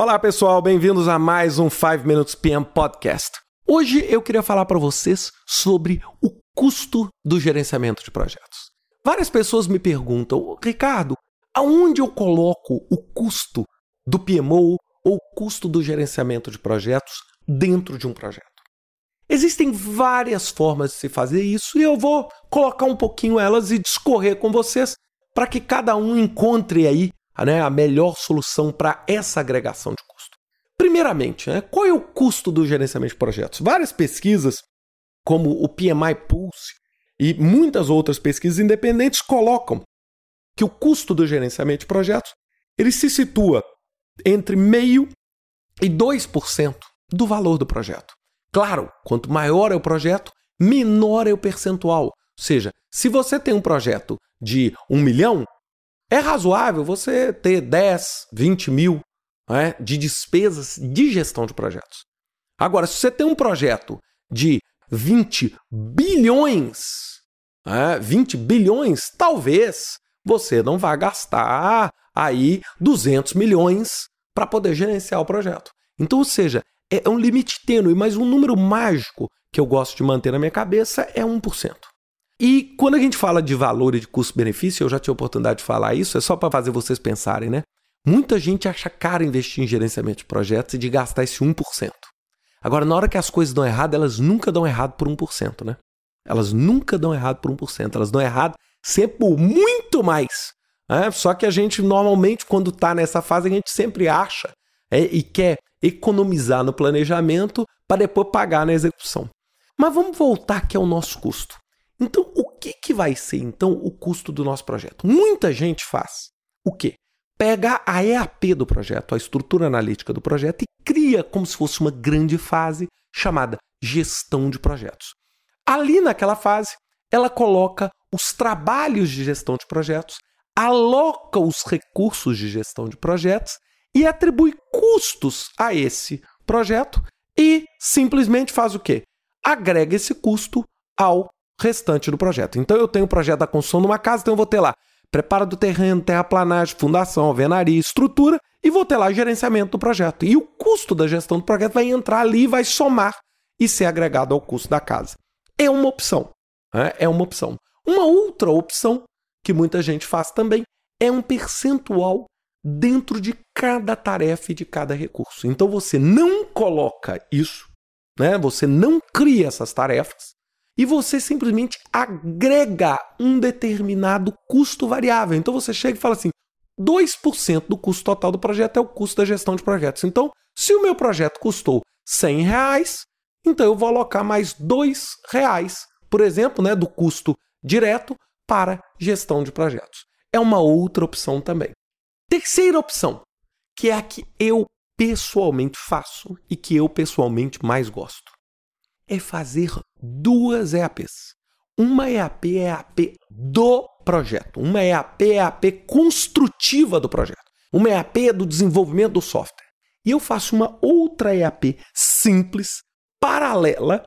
Olá, pessoal, bem-vindos a mais um 5 Minutes PM Podcast. Hoje eu queria falar para vocês sobre o custo do gerenciamento de projetos. Várias pessoas me perguntam, Ricardo, aonde eu coloco o custo do PMO ou o custo do gerenciamento de projetos dentro de um projeto? Existem várias formas de se fazer isso e eu vou colocar um pouquinho elas e discorrer com vocês para que cada um encontre aí né, a melhor solução para essa agregação de custo. Primeiramente, né, qual é o custo do gerenciamento de projetos? Várias pesquisas, como o PMI Pulse e muitas outras pesquisas independentes, colocam que o custo do gerenciamento de projetos ele se situa entre meio e 2% do valor do projeto. Claro, quanto maior é o projeto, menor é o percentual. Ou seja, se você tem um projeto de um milhão, é razoável você ter 10, 20 mil né, de despesas de gestão de projetos. Agora, se você tem um projeto de 20 bilhões, né, 20 bilhões, talvez você não vá gastar aí 200 milhões para poder gerenciar o projeto. Então, ou seja, é um limite tênue, mas um número mágico que eu gosto de manter na minha cabeça é 1%. E quando a gente fala de valor e de custo-benefício, eu já tive a oportunidade de falar isso, é só para fazer vocês pensarem, né? Muita gente acha caro investir em gerenciamento de projetos e de gastar esse 1%. Agora, na hora que as coisas dão errado, elas nunca dão errado por 1%, né? Elas nunca dão errado por 1%, elas dão errado sempre por muito mais. Né? Só que a gente, normalmente, quando está nessa fase, a gente sempre acha é, e quer economizar no planejamento para depois pagar na execução. Mas vamos voltar aqui ao nosso custo. Então, o que, que vai ser então o custo do nosso projeto? Muita gente faz o quê? Pega a EAP do projeto, a estrutura analítica do projeto, e cria como se fosse uma grande fase chamada gestão de projetos. Ali naquela fase, ela coloca os trabalhos de gestão de projetos, aloca os recursos de gestão de projetos e atribui custos a esse projeto e simplesmente faz o quê? Agrega esse custo ao restante do projeto. Então eu tenho o projeto da construção de uma casa, então eu vou ter lá preparo do terreno, terraplanagem, fundação, alvenaria, estrutura e vou ter lá gerenciamento do projeto. E o custo da gestão do projeto vai entrar ali, vai somar e ser agregado ao custo da casa. É uma opção. Né? É uma opção. Uma outra opção que muita gente faz também é um percentual dentro de cada tarefa e de cada recurso. Então você não coloca isso, né? Você não cria essas tarefas e você simplesmente agrega um determinado custo variável. Então você chega e fala assim: 2% do custo total do projeto é o custo da gestão de projetos. Então, se o meu projeto custou 100 reais, então eu vou alocar mais 2 reais, por exemplo, né, do custo direto para gestão de projetos. É uma outra opção também. Terceira opção, que é a que eu pessoalmente faço e que eu pessoalmente mais gosto é fazer duas EAPs. Uma EAP é EAP do projeto, uma EAP é EAP construtiva do projeto, uma EAP é do desenvolvimento do software. E eu faço uma outra EAP simples, paralela,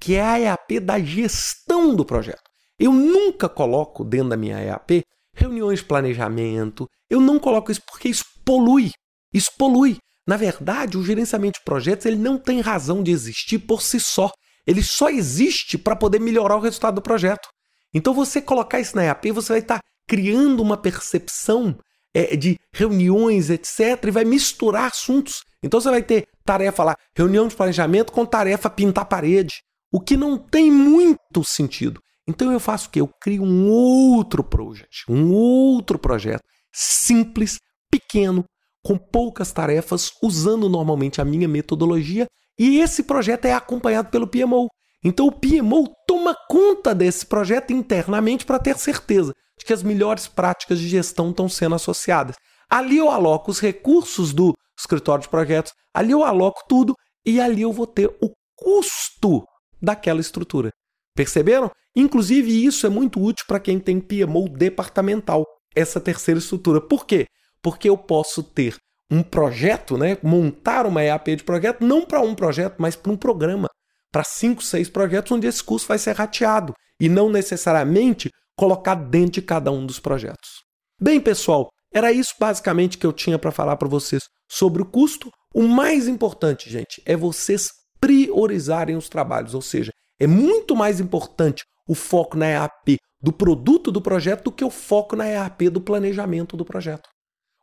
que é a EAP da gestão do projeto. Eu nunca coloco dentro da minha EAP reuniões de planejamento, eu não coloco isso porque isso polui. Isso polui. Na verdade, o gerenciamento de projetos ele não tem razão de existir por si só. Ele só existe para poder melhorar o resultado do projeto. Então, você colocar isso na EAP, você vai estar tá criando uma percepção é, de reuniões, etc., e vai misturar assuntos. Então, você vai ter tarefa lá, reunião de planejamento com tarefa pintar parede, o que não tem muito sentido. Então, eu faço o quê? Eu crio um outro projeto, um outro projeto simples, pequeno, com poucas tarefas, usando normalmente a minha metodologia, e esse projeto é acompanhado pelo PMO. Então o PMO toma conta desse projeto internamente para ter certeza de que as melhores práticas de gestão estão sendo associadas. Ali eu aloco os recursos do escritório de projetos, ali eu aloco tudo e ali eu vou ter o custo daquela estrutura. Perceberam? Inclusive, isso é muito útil para quem tem PMO departamental, essa terceira estrutura. Por quê? Porque eu posso ter um projeto, né, montar uma EAP de projeto, não para um projeto, mas para um programa, para cinco, seis projetos, onde esse custo vai ser rateado e não necessariamente colocar dentro de cada um dos projetos. Bem, pessoal, era isso basicamente que eu tinha para falar para vocês sobre o custo. O mais importante, gente, é vocês priorizarem os trabalhos, ou seja, é muito mais importante o foco na EAP do produto do projeto do que o foco na EAP do planejamento do projeto.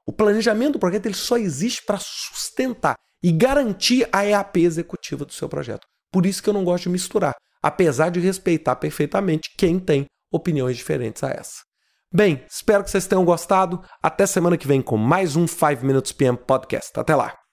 O planejamento do projeto ele só existe para sustentar e garantir a EAP executiva do seu projeto. Por isso que eu não gosto de misturar, apesar de respeitar perfeitamente quem tem opiniões diferentes a essa. Bem, espero que vocês tenham gostado. Até semana que vem com mais um 5 Minutes PM Podcast. Até lá!